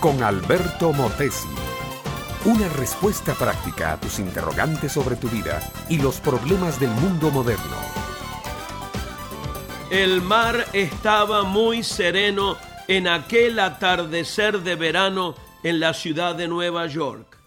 con Alberto Motesi. Una respuesta práctica a tus interrogantes sobre tu vida y los problemas del mundo moderno. El mar estaba muy sereno en aquel atardecer de verano en la ciudad de Nueva York.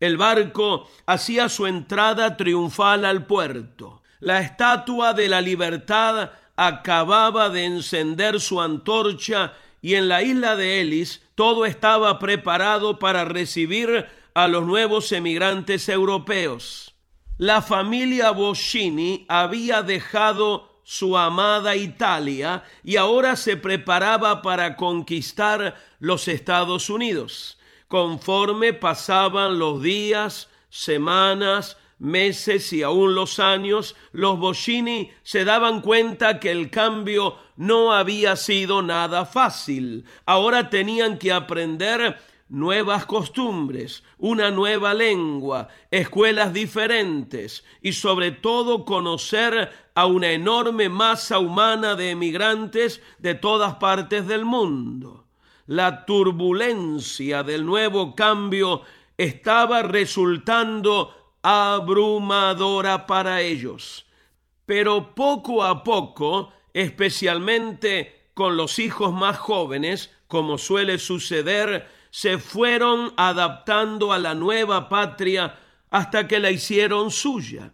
El barco hacía su entrada triunfal al puerto. La estatua de la libertad acababa de encender su antorcha y en la isla de Ellis todo estaba preparado para recibir a los nuevos emigrantes europeos. La familia Boscini había dejado su amada Italia y ahora se preparaba para conquistar los Estados Unidos. Conforme pasaban los días, semanas, meses y aún los años, los Boscini se daban cuenta que el cambio no había sido nada fácil. Ahora tenían que aprender nuevas costumbres, una nueva lengua, escuelas diferentes y sobre todo conocer a una enorme masa humana de emigrantes de todas partes del mundo. La turbulencia del nuevo cambio estaba resultando abrumadora para ellos. Pero poco a poco, especialmente con los hijos más jóvenes, como suele suceder, se fueron adaptando a la nueva patria hasta que la hicieron suya.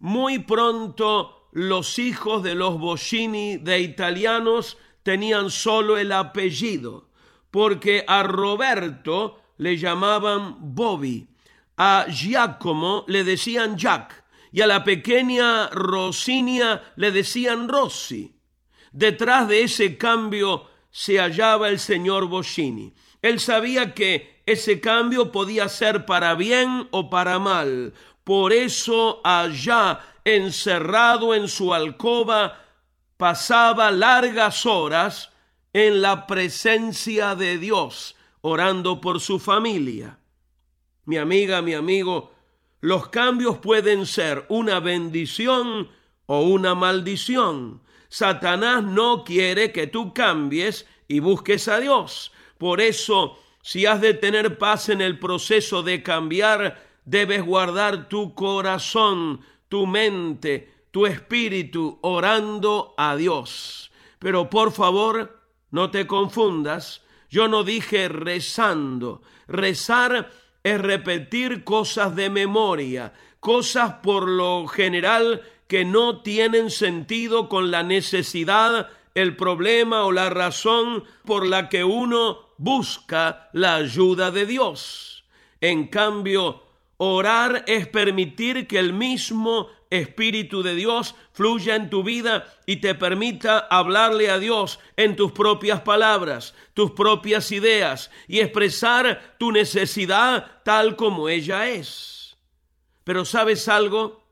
Muy pronto los hijos de los Boscini de italianos tenían solo el apellido, porque a Roberto le llamaban Bobby a Giacomo le decían Jack y a la pequeña Rosinia le decían Rossi. Detrás de ese cambio se hallaba el señor Boscini. Él sabía que ese cambio podía ser para bien o para mal. Por eso allá, encerrado en su alcoba, pasaba largas horas en la presencia de Dios, orando por su familia mi amiga, mi amigo, los cambios pueden ser una bendición o una maldición. Satanás no quiere que tú cambies y busques a Dios. Por eso, si has de tener paz en el proceso de cambiar, debes guardar tu corazón, tu mente, tu espíritu, orando a Dios. Pero por favor, no te confundas. Yo no dije rezando. Rezar es repetir cosas de memoria, cosas por lo general que no tienen sentido con la necesidad, el problema o la razón por la que uno busca la ayuda de Dios. En cambio, orar es permitir que el mismo Espíritu de Dios fluya en tu vida y te permita hablarle a Dios en tus propias palabras, tus propias ideas y expresar tu necesidad tal como ella es. Pero ¿sabes algo?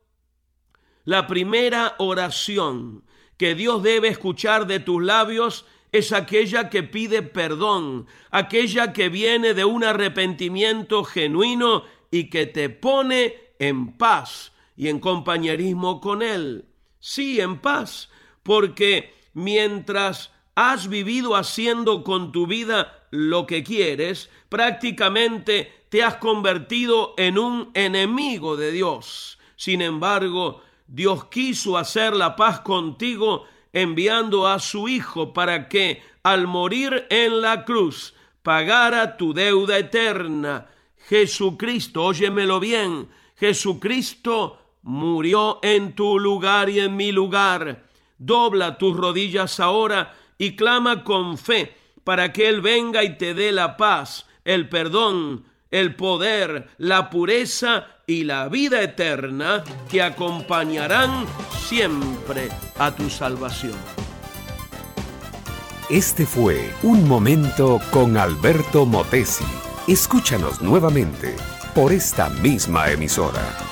La primera oración que Dios debe escuchar de tus labios es aquella que pide perdón, aquella que viene de un arrepentimiento genuino y que te pone en paz y en compañerismo con Él. Sí, en paz, porque mientras has vivido haciendo con tu vida lo que quieres, prácticamente te has convertido en un enemigo de Dios. Sin embargo, Dios quiso hacer la paz contigo enviando a su Hijo para que, al morir en la cruz, pagara tu deuda eterna. Jesucristo, óyemelo bien, Jesucristo murió en tu lugar y en mi lugar. Dobla tus rodillas ahora y clama con fe para que Él venga y te dé la paz, el perdón, el poder, la pureza y la vida eterna que acompañarán siempre a tu salvación. Este fue Un Momento con Alberto Motesi. Escúchanos nuevamente por esta misma emisora.